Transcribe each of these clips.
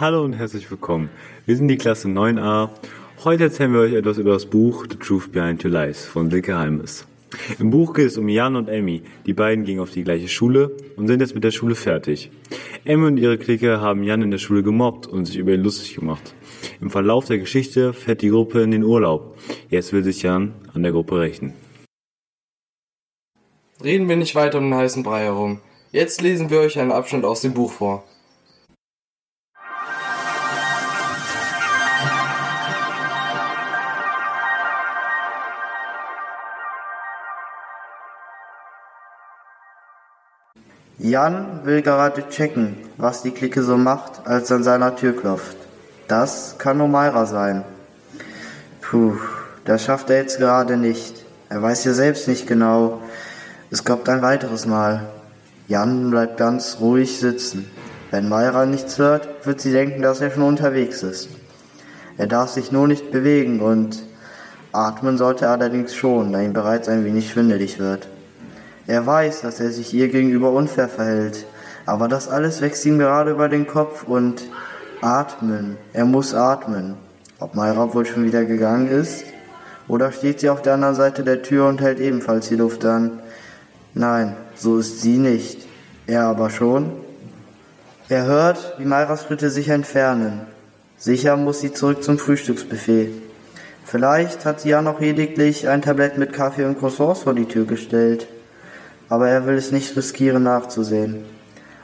Hallo und herzlich willkommen. Wir sind die Klasse 9a. Heute erzählen wir euch etwas über das Buch The Truth Behind Your Lies von Silke Halmes. Im Buch geht es um Jan und Emmy. Die beiden gingen auf die gleiche Schule und sind jetzt mit der Schule fertig. Emmy und ihre Clique haben Jan in der Schule gemobbt und sich über ihn lustig gemacht. Im Verlauf der Geschichte fährt die Gruppe in den Urlaub. Jetzt will sich Jan an der Gruppe rächen. Reden wir nicht weiter um den heißen Brei herum. Jetzt lesen wir euch einen Abschnitt aus dem Buch vor. Jan will gerade checken, was die Clique so macht, als an seiner Tür klopft. Das kann nur Mayra sein. Puh, das schafft er jetzt gerade nicht. Er weiß ja selbst nicht genau. Es kommt ein weiteres Mal. Jan bleibt ganz ruhig sitzen. Wenn Mayra nichts hört, wird sie denken, dass er schon unterwegs ist. Er darf sich nur nicht bewegen und atmen sollte er allerdings schon, da ihm bereits ein wenig schwindelig wird. Er weiß, dass er sich ihr gegenüber unfair verhält, aber das alles wächst ihm gerade über den Kopf und atmen. Er muss atmen. Ob Mayra wohl schon wieder gegangen ist? Oder steht sie auf der anderen Seite der Tür und hält ebenfalls die Luft an? Nein, so ist sie nicht. Er aber schon. Er hört, wie Mayras Schritte sich entfernen. Sicher muss sie zurück zum Frühstücksbuffet. Vielleicht hat sie ja noch lediglich ein Tablett mit Kaffee und Croissants vor die Tür gestellt aber er will es nicht riskieren nachzusehen.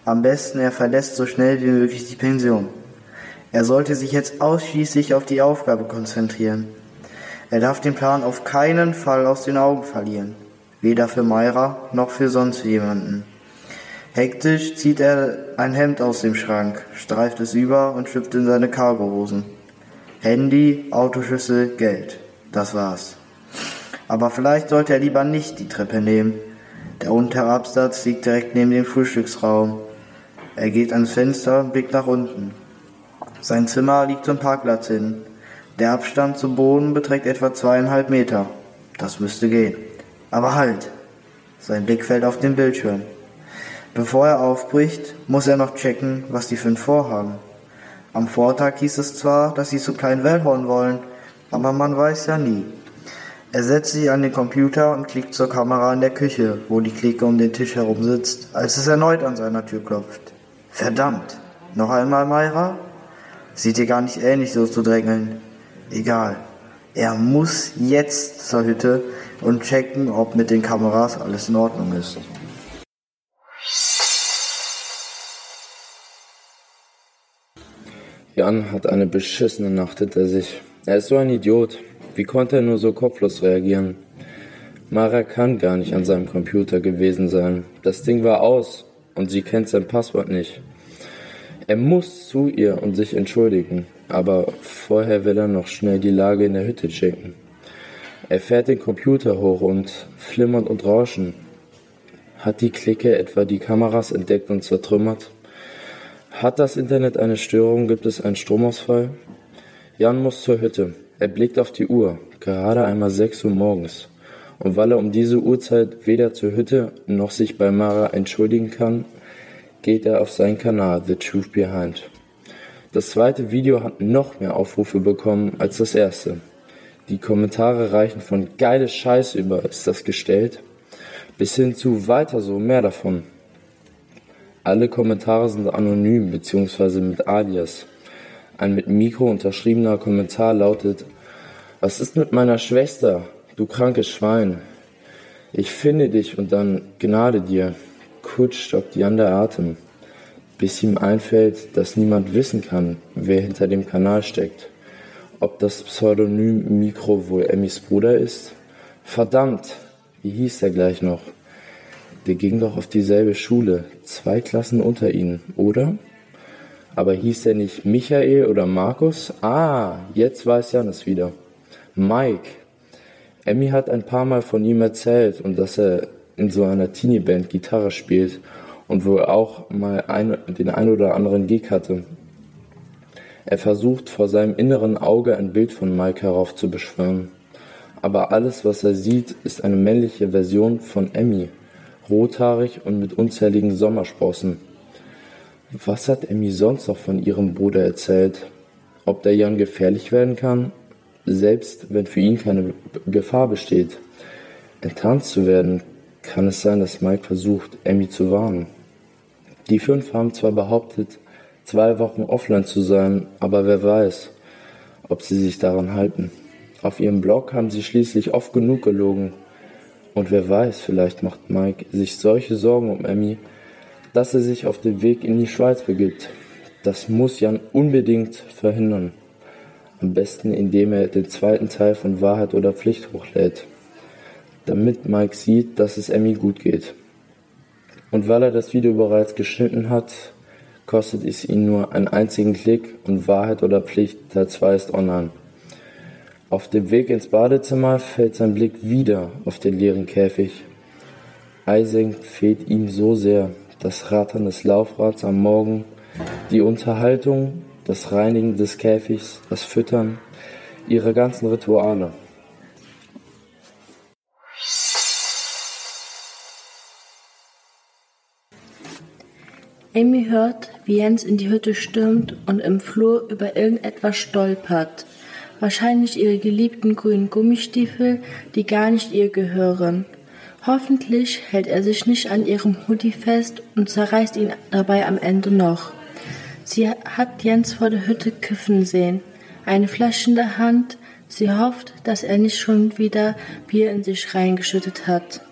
Am besten er verlässt so schnell wie möglich die Pension. Er sollte sich jetzt ausschließlich auf die Aufgabe konzentrieren. Er darf den Plan auf keinen Fall aus den Augen verlieren, weder für Mayra noch für sonst jemanden. Hektisch zieht er ein Hemd aus dem Schrank, streift es über und schlüpft in seine Cargohosen. Handy, Autoschlüssel, Geld. Das war's. Aber vielleicht sollte er lieber nicht die Treppe nehmen. Der untere Absatz liegt direkt neben dem Frühstücksraum. Er geht ans Fenster und blickt nach unten. Sein Zimmer liegt zum Parkplatz hin. Der Abstand zum Boden beträgt etwa zweieinhalb Meter. Das müsste gehen. Aber halt! Sein Blick fällt auf den Bildschirm. Bevor er aufbricht, muss er noch checken, was die fünf vorhaben. Am Vortag hieß es zwar, dass sie zu kleinen Wellhorn wollen, aber man weiß ja nie. Er setzt sich an den Computer und klickt zur Kamera in der Küche, wo die Clique um den Tisch herum sitzt, als es erneut an seiner Tür klopft. Verdammt! Noch einmal Mayra? Sieht ihr gar nicht ähnlich, so zu drängeln. Egal. Er muss jetzt zur Hütte und checken, ob mit den Kameras alles in Ordnung ist. Jan hat eine beschissene Nacht hinter sich. Er ist so ein Idiot. Wie konnte er nur so kopflos reagieren? Mara kann gar nicht an seinem Computer gewesen sein. Das Ding war aus und sie kennt sein Passwort nicht. Er muss zu ihr und sich entschuldigen, aber vorher will er noch schnell die Lage in der Hütte checken. Er fährt den Computer hoch und flimmert und rauschen. Hat die Clique etwa die Kameras entdeckt und zertrümmert? Hat das Internet eine Störung? Gibt es einen Stromausfall? Jan muss zur Hütte. Er blickt auf die Uhr, gerade einmal sechs Uhr morgens. Und weil er um diese Uhrzeit weder zur Hütte noch sich bei Mara entschuldigen kann, geht er auf seinen Kanal The Truth Behind. Das zweite Video hat noch mehr Aufrufe bekommen als das erste. Die Kommentare reichen von geile Scheiße über ist das gestellt bis hin zu weiter so mehr davon. Alle Kommentare sind anonym bzw. mit Alias. Ein mit Mikro unterschriebener Kommentar lautet, was ist mit meiner Schwester, du krankes Schwein? Ich finde dich und dann Gnade dir. Kurz stockt Jan der Atem, bis ihm einfällt, dass niemand wissen kann, wer hinter dem Kanal steckt. Ob das Pseudonym Mikro wohl Emmys Bruder ist? Verdammt, wie hieß er gleich noch? Der ging doch auf dieselbe Schule, zwei Klassen unter ihnen, oder? Aber hieß er nicht Michael oder Markus? Ah, jetzt weiß Jan es wieder. Mike. Emmy hat ein paar Mal von ihm erzählt und dass er in so einer Teenie-Band Gitarre spielt und wohl auch mal ein, den ein oder anderen Gig hatte. Er versucht vor seinem inneren Auge ein Bild von Mike heraufzubeschwören. Aber alles, was er sieht, ist eine männliche Version von Emmy, rothaarig und mit unzähligen Sommersprossen. Was hat Emmy sonst noch von ihrem Bruder erzählt? Ob der Jan gefährlich werden kann, selbst wenn für ihn keine Gefahr besteht. Enttarnt zu werden, kann es sein, dass Mike versucht, Emmy zu warnen. Die fünf haben zwar behauptet, zwei Wochen offline zu sein, aber wer weiß, ob sie sich daran halten. Auf ihrem Blog haben sie schließlich oft genug gelogen. Und wer weiß, vielleicht macht Mike sich solche Sorgen um Emmy, dass er sich auf den Weg in die Schweiz begibt. Das muss Jan unbedingt verhindern. Am besten, indem er den zweiten Teil von Wahrheit oder Pflicht hochlädt. Damit Mike sieht, dass es Emmy gut geht. Und weil er das Video bereits geschnitten hat, kostet es ihn nur einen einzigen Klick und Wahrheit oder Pflicht Teil 2 ist online. Auf dem Weg ins Badezimmer fällt sein Blick wieder auf den leeren Käfig. Eising fehlt ihm so sehr. Das Rattern des Laufrads am Morgen, die Unterhaltung, das Reinigen des Käfigs, das Füttern, ihre ganzen Rituale. Amy hört, wie Jens in die Hütte stürmt und im Flur über irgendetwas stolpert. Wahrscheinlich ihre geliebten grünen Gummistiefel, die gar nicht ihr gehören. Hoffentlich hält er sich nicht an ihrem Hoodie fest und zerreißt ihn dabei am Ende noch. Sie hat Jens vor der Hütte kiffen sehen, eine Flasche in der Hand. Sie hofft, dass er nicht schon wieder Bier in sich reingeschüttet hat.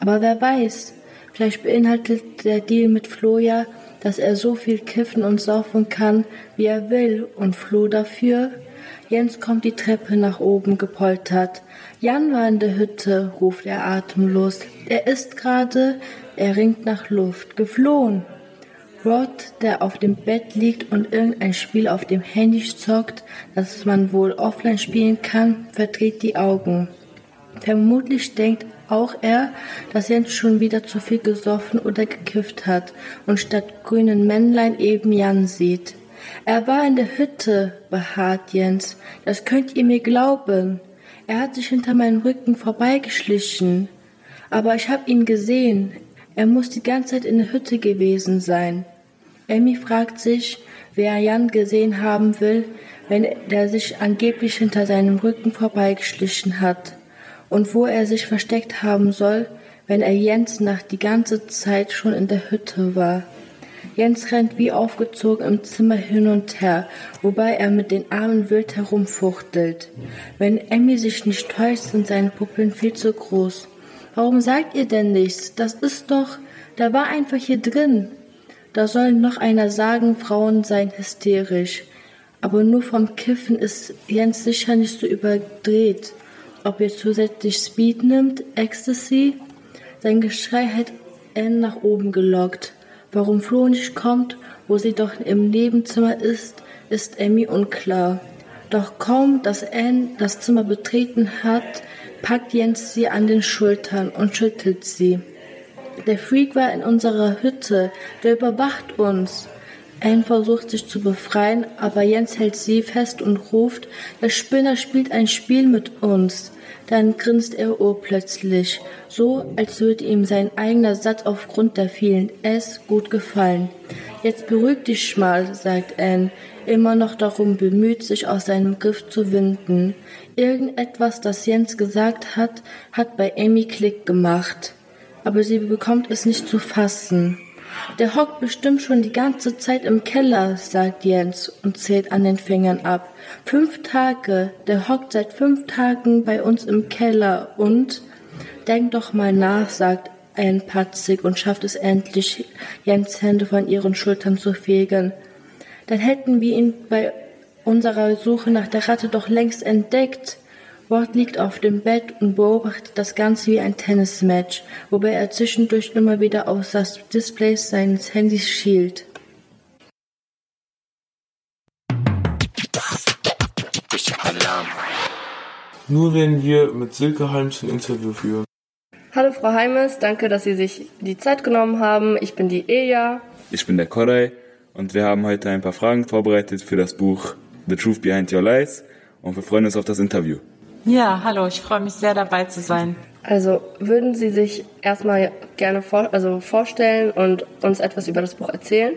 Aber wer weiß, vielleicht beinhaltet der Deal mit Flo ja, dass er so viel kiffen und saufen kann, wie er will, und Flo dafür. Jens kommt die Treppe nach oben gepoltert. Jan war in der Hütte, ruft er atemlos. Er ist gerade, er ringt nach Luft, geflohen. Rod, der auf dem Bett liegt und irgendein Spiel auf dem Handy zockt, das man wohl offline spielen kann, verdreht die Augen. Vermutlich denkt auch er, dass Jens schon wieder zu viel gesoffen oder gekifft hat und statt grünen Männlein eben Jan sieht. Er war in der Hütte, beharrt Jens. Das könnt ihr mir glauben. Er hat sich hinter meinem Rücken vorbeigeschlichen. Aber ich hab ihn gesehen. Er muss die ganze Zeit in der Hütte gewesen sein. Emmy fragt sich, wer Jan gesehen haben will, wenn der sich angeblich hinter seinem Rücken vorbeigeschlichen hat und wo er sich versteckt haben soll, wenn er Jens nach die ganze Zeit schon in der Hütte war. Jens rennt wie aufgezogen im Zimmer hin und her, wobei er mit den Armen wild herumfuchtelt. Wenn Emmy sich nicht täuscht, sind seine Pupillen viel zu groß. Warum sagt ihr denn nichts? Das ist doch, da war einfach hier drin. Da soll noch einer sagen, Frauen seien hysterisch. Aber nur vom Kiffen ist Jens sicher nicht so überdreht ob er zusätzlich Speed nimmt, Ecstasy. Sein Geschrei hat Anne nach oben gelockt. Warum Flo nicht kommt, wo sie doch im Nebenzimmer ist, ist Emmy unklar. Doch kaum, dass Anne das Zimmer betreten hat, packt Jens sie an den Schultern und schüttelt sie. Der Freak war in unserer Hütte, der überwacht uns. Anne versucht sich zu befreien, aber Jens hält sie fest und ruft, der Spinner spielt ein Spiel mit uns. Dann grinst er urplötzlich, so als würde ihm sein eigener Satz aufgrund der vielen S gut gefallen. Jetzt beruhig dich mal, sagt Anne, immer noch darum bemüht, sich aus seinem Griff zu winden. Irgendetwas, das Jens gesagt hat, hat bei Amy Klick gemacht. Aber sie bekommt es nicht zu fassen. Der hockt bestimmt schon die ganze Zeit im Keller, sagt Jens und zählt an den Fingern ab. Fünf Tage, der hockt seit fünf Tagen bei uns im Keller und denk doch mal nach, sagt ein patzig und schafft es endlich, Jens Hände von ihren Schultern zu fegen. Dann hätten wir ihn bei unserer Suche nach der Ratte doch längst entdeckt. Ward liegt auf dem Bett und beobachtet das Ganze wie ein Tennismatch, wobei er zwischendurch immer wieder auf das Display seines Handys schielt. Nur wenn wir mit Silke Heims ein Interview führen. Hallo Frau Heimes, danke, dass Sie sich die Zeit genommen haben. Ich bin die Eja. Ich bin der Koray und wir haben heute ein paar Fragen vorbereitet für das Buch The Truth Behind Your Lies und wir freuen uns auf das Interview. Ja, hallo, ich freue mich sehr dabei zu sein. Also würden Sie sich erstmal gerne vor, also vorstellen und uns etwas über das Buch erzählen?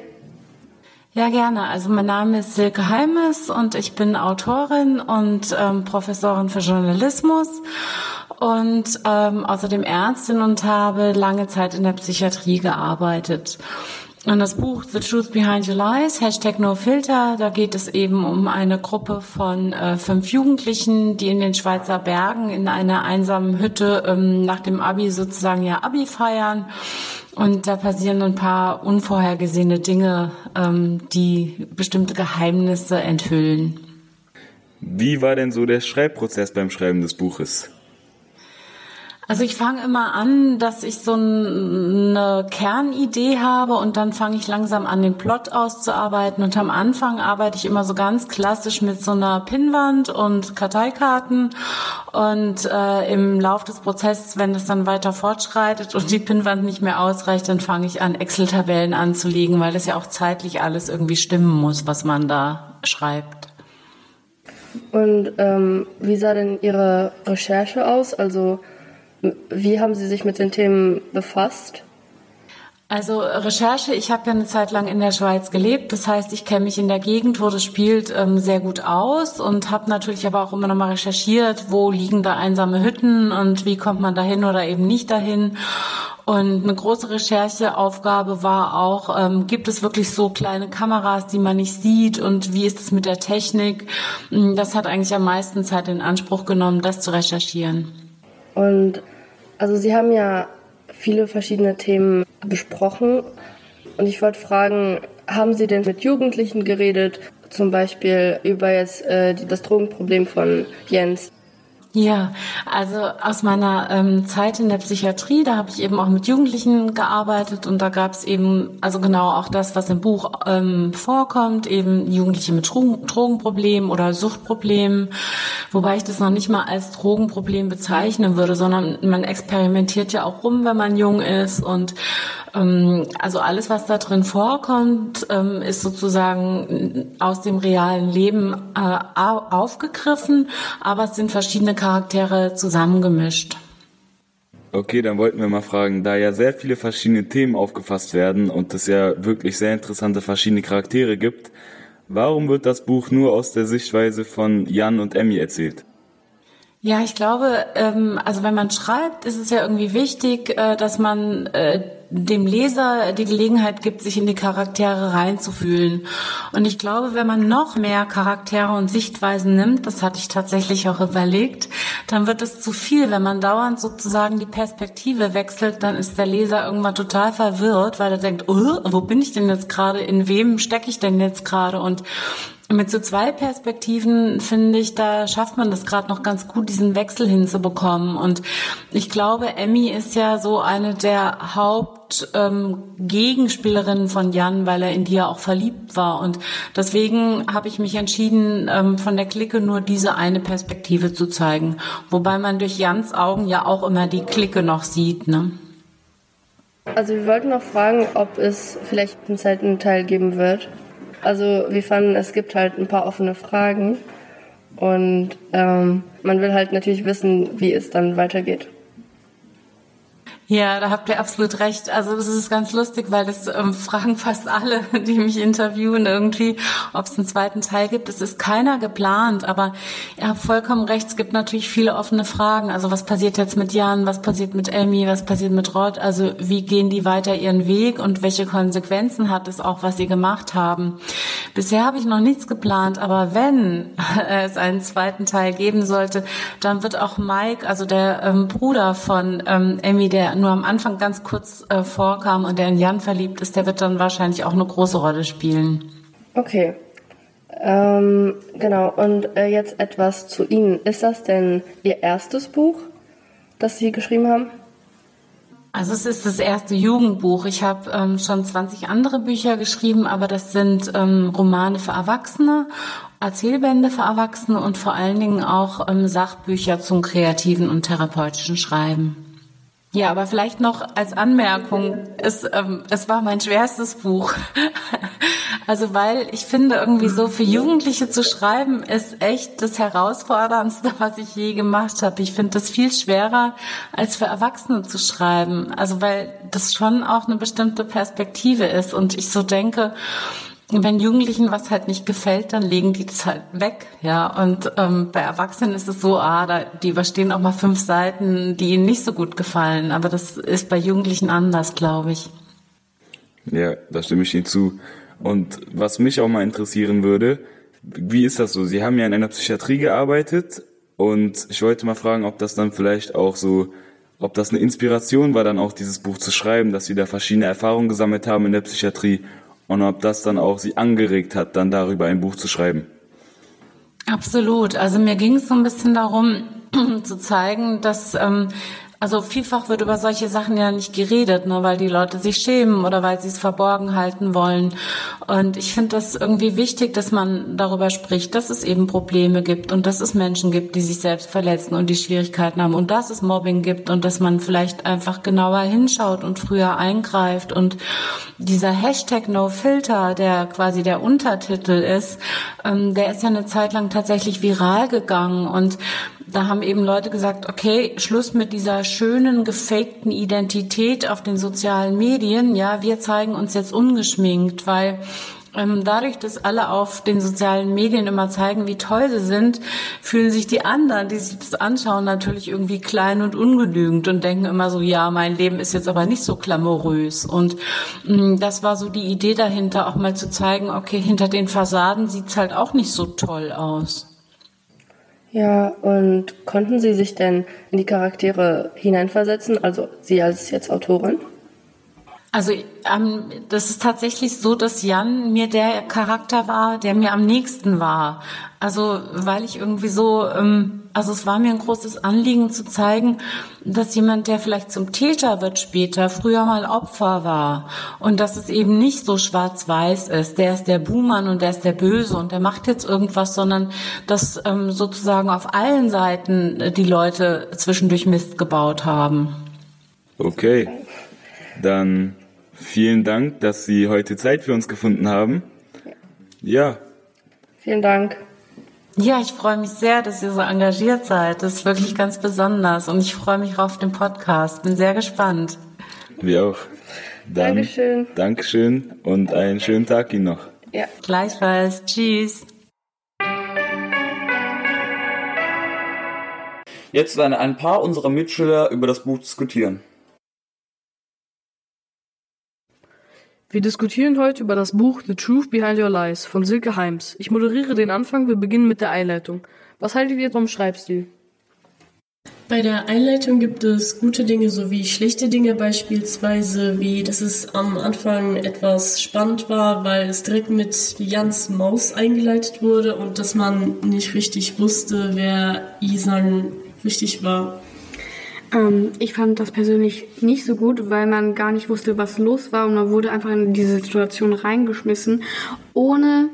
Ja, gerne. Also mein Name ist Silke Heimes und ich bin Autorin und ähm, Professorin für Journalismus und ähm, außerdem Ärztin und habe lange Zeit in der Psychiatrie gearbeitet. Und das Buch The Truth Behind Your Lies, Hashtag No Filter, da geht es eben um eine Gruppe von äh, fünf Jugendlichen, die in den Schweizer Bergen in einer einsamen Hütte ähm, nach dem Abi sozusagen ja Abi feiern. Und da passieren ein paar unvorhergesehene Dinge, ähm, die bestimmte Geheimnisse enthüllen. Wie war denn so der Schreibprozess beim Schreiben des Buches? Also ich fange immer an, dass ich so eine Kernidee habe und dann fange ich langsam an, den Plot auszuarbeiten. Und am Anfang arbeite ich immer so ganz klassisch mit so einer Pinnwand und Karteikarten. Und äh, im Lauf des Prozesses, wenn es dann weiter fortschreitet und die Pinnwand nicht mehr ausreicht, dann fange ich an, Excel-Tabellen anzulegen, weil das ja auch zeitlich alles irgendwie stimmen muss, was man da schreibt. Und ähm, wie sah denn Ihre Recherche aus? Also wie haben Sie sich mit den Themen befasst? Also Recherche, ich habe ja eine Zeit lang in der Schweiz gelebt, das heißt, ich kenne mich in der Gegend, wo das spielt, ähm, sehr gut aus und habe natürlich aber auch immer noch mal recherchiert, wo liegen da einsame Hütten und wie kommt man dahin oder eben nicht dahin. Und eine große Rechercheaufgabe war auch, ähm, gibt es wirklich so kleine Kameras, die man nicht sieht und wie ist es mit der Technik? Das hat eigentlich am meisten Zeit in Anspruch genommen, das zu recherchieren. Und also Sie haben ja viele verschiedene Themen besprochen. Und ich wollte fragen, haben Sie denn mit Jugendlichen geredet, zum Beispiel über jetzt äh, das Drogenproblem von Jens? Ja, also aus meiner ähm, Zeit in der Psychiatrie, da habe ich eben auch mit Jugendlichen gearbeitet und da gab es eben, also genau auch das, was im Buch ähm, vorkommt, eben Jugendliche mit Drogen, Drogenproblemen oder Suchtproblemen, wobei ich das noch nicht mal als Drogenproblem bezeichnen würde, sondern man experimentiert ja auch rum, wenn man jung ist und ähm, also alles, was da drin vorkommt, ähm, ist sozusagen aus dem realen Leben äh, aufgegriffen, aber es sind verschiedene Charaktere zusammengemischt. Okay, dann wollten wir mal fragen, da ja sehr viele verschiedene Themen aufgefasst werden und es ja wirklich sehr interessante verschiedene Charaktere gibt, warum wird das Buch nur aus der Sichtweise von Jan und Emmy erzählt? Ja, ich glaube, ähm, also wenn man schreibt, ist es ja irgendwie wichtig, äh, dass man äh, dem Leser die Gelegenheit gibt, sich in die Charaktere reinzufühlen. Und ich glaube, wenn man noch mehr Charaktere und Sichtweisen nimmt, das hatte ich tatsächlich auch überlegt, dann wird es zu viel. Wenn man dauernd sozusagen die Perspektive wechselt, dann ist der Leser irgendwann total verwirrt, weil er denkt, oh, wo bin ich denn jetzt gerade? In wem stecke ich denn jetzt gerade? Und mit so zwei Perspektiven finde ich, da schafft man das gerade noch ganz gut, diesen Wechsel hinzubekommen. Und ich glaube, Emmy ist ja so eine der Hauptgegenspielerinnen ähm, von Jan, weil er in die ja auch verliebt war. Und deswegen habe ich mich entschieden, ähm, von der Clique nur diese eine Perspektive zu zeigen. Wobei man durch Jans Augen ja auch immer die Clique noch sieht. Ne? Also wir wollten noch fragen, ob es vielleicht einen zweiten Teil geben wird. Also wir fanden, es gibt halt ein paar offene Fragen und ähm, man will halt natürlich wissen, wie es dann weitergeht. Ja, da habt ihr absolut recht. Also das ist ganz lustig, weil das ähm, fragen fast alle, die mich interviewen irgendwie, ob es einen zweiten Teil gibt. Es ist keiner geplant, aber ihr habt vollkommen recht, es gibt natürlich viele offene Fragen. Also was passiert jetzt mit Jan, was passiert mit Emmy, was passiert mit Rod? Also wie gehen die weiter ihren Weg und welche Konsequenzen hat es auch, was sie gemacht haben? Bisher habe ich noch nichts geplant, aber wenn es einen zweiten Teil geben sollte, dann wird auch Mike, also der ähm, Bruder von ähm, Emmy, der nur am Anfang ganz kurz äh, vorkam und der in Jan verliebt ist, der wird dann wahrscheinlich auch eine große Rolle spielen. Okay. Ähm, genau, und äh, jetzt etwas zu Ihnen. Ist das denn Ihr erstes Buch, das Sie geschrieben haben? Also es ist das erste Jugendbuch. Ich habe ähm, schon 20 andere Bücher geschrieben, aber das sind ähm, Romane für Erwachsene, Erzählbände für Erwachsene und vor allen Dingen auch ähm, Sachbücher zum kreativen und therapeutischen Schreiben. Ja, aber vielleicht noch als Anmerkung, es, ähm, es war mein schwerstes Buch. also weil ich finde, irgendwie so für Jugendliche zu schreiben, ist echt das Herausforderndste, was ich je gemacht habe. Ich finde das viel schwerer, als für Erwachsene zu schreiben. Also weil das schon auch eine bestimmte Perspektive ist. Und ich so denke, wenn Jugendlichen was halt nicht gefällt, dann legen die das halt weg, ja. Und ähm, bei Erwachsenen ist es so, ah, da, die überstehen auch mal fünf Seiten, die ihnen nicht so gut gefallen. Aber das ist bei Jugendlichen anders, glaube ich. Ja, da stimme ich Ihnen zu. Und was mich auch mal interessieren würde, wie ist das so? Sie haben ja in einer Psychiatrie gearbeitet und ich wollte mal fragen, ob das dann vielleicht auch so, ob das eine Inspiration war, dann auch dieses Buch zu schreiben, dass Sie da verschiedene Erfahrungen gesammelt haben in der Psychiatrie und ob das dann auch Sie angeregt hat, dann darüber ein Buch zu schreiben. Absolut. Also mir ging es so ein bisschen darum, zu zeigen, dass ähm, also vielfach wird über solche Sachen ja nicht geredet, nur weil die Leute sich schämen oder weil sie es verborgen halten wollen. Und ich finde das irgendwie wichtig, dass man darüber spricht, dass es eben Probleme gibt und dass es Menschen gibt, die sich selbst verletzen und die Schwierigkeiten haben und dass es Mobbing gibt und dass man vielleicht einfach genauer hinschaut und früher eingreift. Und dieser Hashtag No Filter, der quasi der Untertitel ist, ähm, der ist ja eine Zeit lang tatsächlich viral gegangen und da haben eben Leute gesagt, okay, Schluss mit dieser schönen, gefakten Identität auf den sozialen Medien. Ja, wir zeigen uns jetzt ungeschminkt, weil ähm, dadurch, dass alle auf den sozialen Medien immer zeigen, wie toll sie sind, fühlen sich die anderen, die sich das anschauen, natürlich irgendwie klein und ungenügend und denken immer so, ja, mein Leben ist jetzt aber nicht so glamourös. Und ähm, das war so die Idee dahinter, auch mal zu zeigen, okay, hinter den Fassaden sieht's halt auch nicht so toll aus. Ja, und konnten Sie sich denn in die Charaktere hineinversetzen, also Sie als jetzt Autorin? Also ähm, das ist tatsächlich so, dass Jan mir der Charakter war, der mir am nächsten war. Also weil ich irgendwie so, ähm, also es war mir ein großes Anliegen zu zeigen, dass jemand, der vielleicht zum Täter wird später, früher mal Opfer war und dass es eben nicht so schwarz-weiß ist. Der ist der Buhmann und der ist der Böse und der macht jetzt irgendwas, sondern dass ähm, sozusagen auf allen Seiten die Leute zwischendurch Mist gebaut haben. Okay, dann vielen Dank, dass Sie heute Zeit für uns gefunden haben. Ja. Vielen Dank. Ja, ich freue mich sehr, dass ihr so engagiert seid. Das ist wirklich ganz besonders und ich freue mich auf den Podcast. Bin sehr gespannt. Wir auch. Dann, Dankeschön. Dankeschön und einen schönen Tag Ihnen noch. Ja. Gleichfalls. Tschüss. Jetzt werden ein paar unserer Mitschüler über das Buch diskutieren. Wir diskutieren heute über das Buch The Truth Behind Your Lies von Silke Heims. Ich moderiere den Anfang, wir beginnen mit der Einleitung. Was haltet ihr vom Schreibstil? Bei der Einleitung gibt es gute Dinge sowie schlechte Dinge, beispielsweise wie, dass es am Anfang etwas spannend war, weil es direkt mit Jans Maus eingeleitet wurde und dass man nicht richtig wusste, wer Isan richtig war. Ähm, ich fand das persönlich nicht so gut, weil man gar nicht wusste, was los war und man wurde einfach in diese Situation reingeschmissen, ohne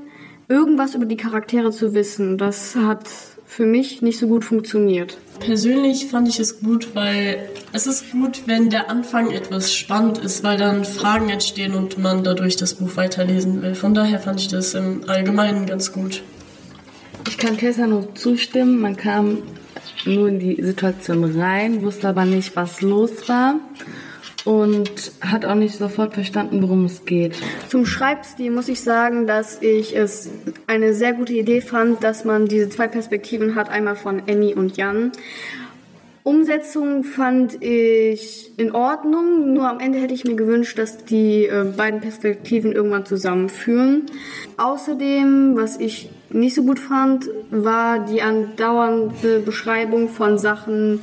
irgendwas über die Charaktere zu wissen. Das hat für mich nicht so gut funktioniert. Persönlich fand ich es gut, weil es ist gut, wenn der Anfang etwas spannend ist, weil dann Fragen entstehen und man dadurch das Buch weiterlesen will. Von daher fand ich das im Allgemeinen ganz gut. Ich kann Tessa nur zustimmen. Man kam nur in die Situation rein, wusste aber nicht, was los war und hat auch nicht sofort verstanden, worum es geht. Zum Schreibstil muss ich sagen, dass ich es eine sehr gute Idee fand, dass man diese zwei Perspektiven hat, einmal von Emmy und Jan. Umsetzung fand ich in Ordnung, nur am Ende hätte ich mir gewünscht, dass die äh, beiden Perspektiven irgendwann zusammenführen. Außerdem, was ich nicht so gut fand, war die andauernde Beschreibung von Sachen,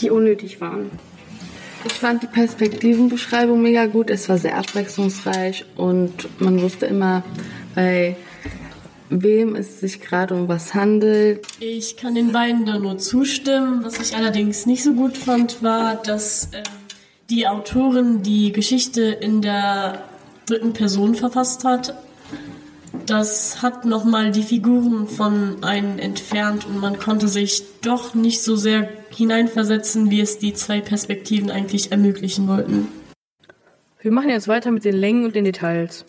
die unnötig waren. Ich fand die Perspektivenbeschreibung mega gut. Es war sehr abwechslungsreich und man wusste immer, bei wem es sich gerade um was handelt. Ich kann den beiden da nur zustimmen. Was ich allerdings nicht so gut fand, war, dass äh, die Autorin die Geschichte in der dritten Person verfasst hat. Das hat nochmal die Figuren von einem entfernt und man konnte sich doch nicht so sehr hineinversetzen, wie es die zwei Perspektiven eigentlich ermöglichen wollten. Wir machen jetzt weiter mit den Längen und den Details.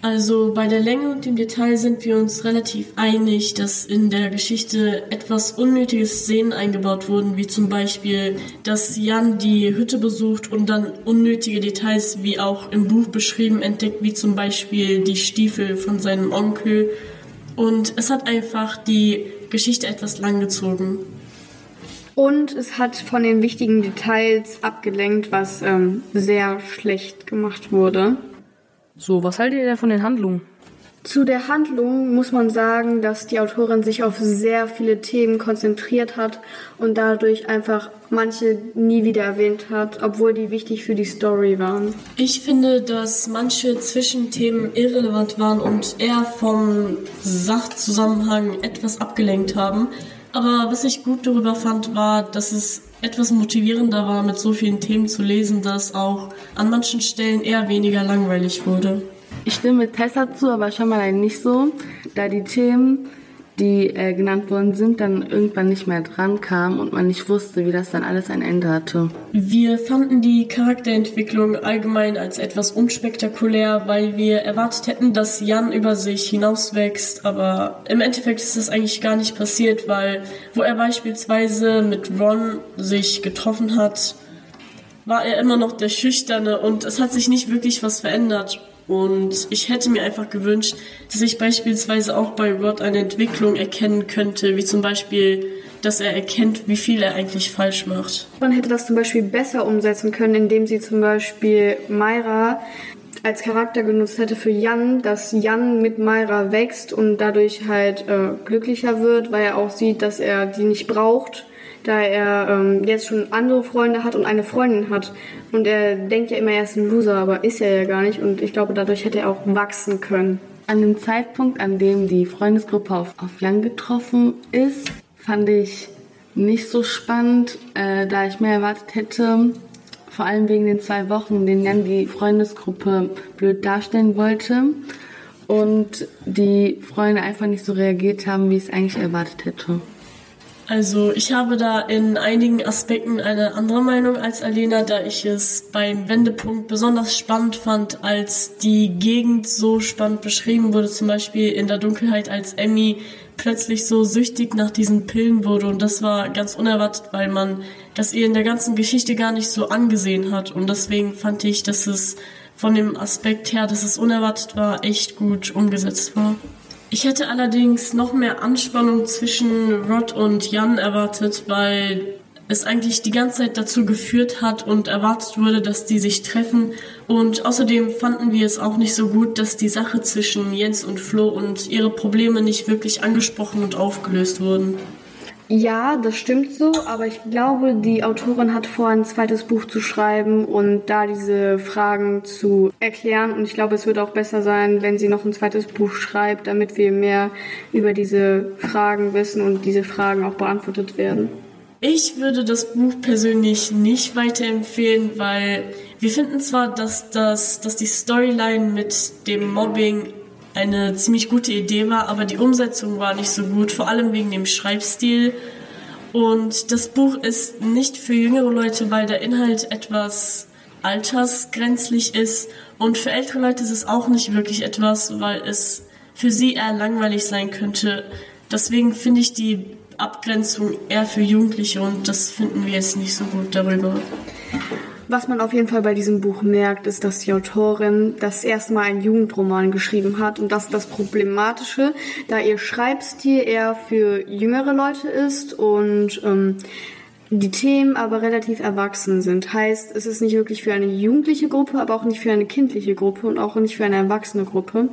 Also bei der Länge und dem Detail sind wir uns relativ einig, dass in der Geschichte etwas unnötige Szenen eingebaut wurden, wie zum Beispiel, dass Jan die Hütte besucht und dann unnötige Details, wie auch im Buch beschrieben, entdeckt, wie zum Beispiel die Stiefel von seinem Onkel. Und es hat einfach die Geschichte etwas langgezogen. Und es hat von den wichtigen Details abgelenkt, was ähm, sehr schlecht gemacht wurde. So, was haltet ihr denn von den Handlungen? Zu der Handlung muss man sagen, dass die Autorin sich auf sehr viele Themen konzentriert hat und dadurch einfach manche nie wieder erwähnt hat, obwohl die wichtig für die Story waren. Ich finde, dass manche Zwischenthemen irrelevant waren und eher vom Sachzusammenhang etwas abgelenkt haben. Aber was ich gut darüber fand, war, dass es etwas motivierender war, mit so vielen Themen zu lesen, dass auch an manchen Stellen eher weniger langweilig wurde. Ich stimme Tessa zu, aber schon mal nicht so, da die Themen, die äh, genannt worden sind, dann irgendwann nicht mehr dran kamen und man nicht wusste, wie das dann alles ein Ende hatte. Wir fanden die Charakterentwicklung allgemein als etwas unspektakulär, weil wir erwartet hätten, dass Jan über sich hinauswächst, aber im Endeffekt ist das eigentlich gar nicht passiert, weil wo er beispielsweise mit Ron sich getroffen hat, war er immer noch der Schüchterne und es hat sich nicht wirklich was verändert. Und ich hätte mir einfach gewünscht, dass ich beispielsweise auch bei Rod eine Entwicklung erkennen könnte, wie zum Beispiel, dass er erkennt, wie viel er eigentlich falsch macht. Man hätte das zum Beispiel besser umsetzen können, indem sie zum Beispiel Myra als Charakter genutzt hätte für Jan, dass Jan mit Myra wächst und dadurch halt äh, glücklicher wird, weil er auch sieht, dass er die nicht braucht da er ähm, jetzt schon andere Freunde hat und eine Freundin hat. Und er denkt ja immer, er ist ein Loser, aber ist er ja gar nicht. Und ich glaube, dadurch hätte er auch wachsen können. An dem Zeitpunkt, an dem die Freundesgruppe auf, auf Jan getroffen ist, fand ich nicht so spannend, äh, da ich mehr erwartet hätte. Vor allem wegen den zwei Wochen, in denen Jan die Freundesgruppe blöd darstellen wollte und die Freunde einfach nicht so reagiert haben, wie ich es eigentlich erwartet hätte. Also ich habe da in einigen Aspekten eine andere Meinung als Alena, da ich es beim Wendepunkt besonders spannend fand, als die Gegend so spannend beschrieben wurde, zum Beispiel in der Dunkelheit, als Emmy plötzlich so süchtig nach diesen Pillen wurde und das war ganz unerwartet, weil man das ihr in der ganzen Geschichte gar nicht so angesehen hat und deswegen fand ich, dass es von dem Aspekt her, dass es unerwartet war, echt gut umgesetzt war. Ich hätte allerdings noch mehr Anspannung zwischen Rod und Jan erwartet, weil es eigentlich die ganze Zeit dazu geführt hat und erwartet wurde, dass die sich treffen. Und außerdem fanden wir es auch nicht so gut, dass die Sache zwischen Jens und Flo und ihre Probleme nicht wirklich angesprochen und aufgelöst wurden. Ja, das stimmt so, aber ich glaube, die Autorin hat vor, ein zweites Buch zu schreiben und da diese Fragen zu erklären. Und ich glaube, es wird auch besser sein, wenn sie noch ein zweites Buch schreibt, damit wir mehr über diese Fragen wissen und diese Fragen auch beantwortet werden. Ich würde das Buch persönlich nicht weiterempfehlen, weil wir finden zwar, dass, das, dass die Storyline mit dem Mobbing eine ziemlich gute Idee war, aber die Umsetzung war nicht so gut, vor allem wegen dem Schreibstil. Und das Buch ist nicht für jüngere Leute, weil der Inhalt etwas altersgrenzlich ist. Und für ältere Leute ist es auch nicht wirklich etwas, weil es für sie eher langweilig sein könnte. Deswegen finde ich die Abgrenzung eher für Jugendliche und das finden wir jetzt nicht so gut darüber. Was man auf jeden Fall bei diesem Buch merkt, ist, dass die Autorin das erste Mal einen Jugendroman geschrieben hat und das ist das Problematische, da ihr Schreibstil eher für jüngere Leute ist und ähm, die Themen aber relativ erwachsen sind. Heißt, es ist nicht wirklich für eine jugendliche Gruppe, aber auch nicht für eine kindliche Gruppe und auch nicht für eine erwachsene Gruppe.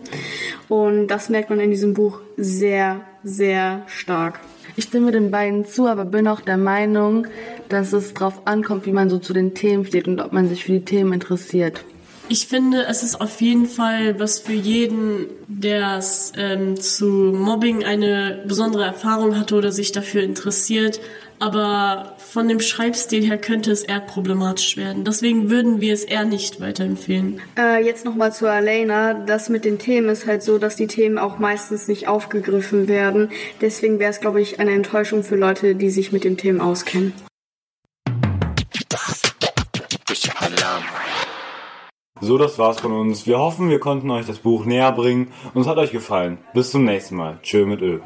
Und das merkt man in diesem Buch sehr, sehr stark. Ich stimme den beiden zu, aber bin auch der Meinung, dass es darauf ankommt, wie man so zu den Themen steht und ob man sich für die Themen interessiert. Ich finde, es ist auf jeden Fall was für jeden, der ähm, zu Mobbing eine besondere Erfahrung hatte oder sich dafür interessiert. Aber von dem Schreibstil her könnte es eher problematisch werden. Deswegen würden wir es eher nicht weiterempfehlen. Äh, jetzt nochmal zu Alena. Das mit den Themen ist halt so, dass die Themen auch meistens nicht aufgegriffen werden. Deswegen wäre es, glaube ich, eine Enttäuschung für Leute, die sich mit den Themen auskennen. So, das war's von uns. Wir hoffen, wir konnten euch das Buch näher bringen und es hat euch gefallen. Bis zum nächsten Mal. Tschö mit Ö.